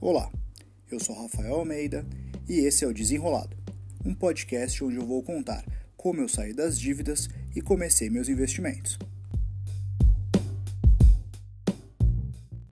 Olá, eu sou Rafael Almeida e esse é o Desenrolado, um podcast onde eu vou contar como eu saí das dívidas e comecei meus investimentos.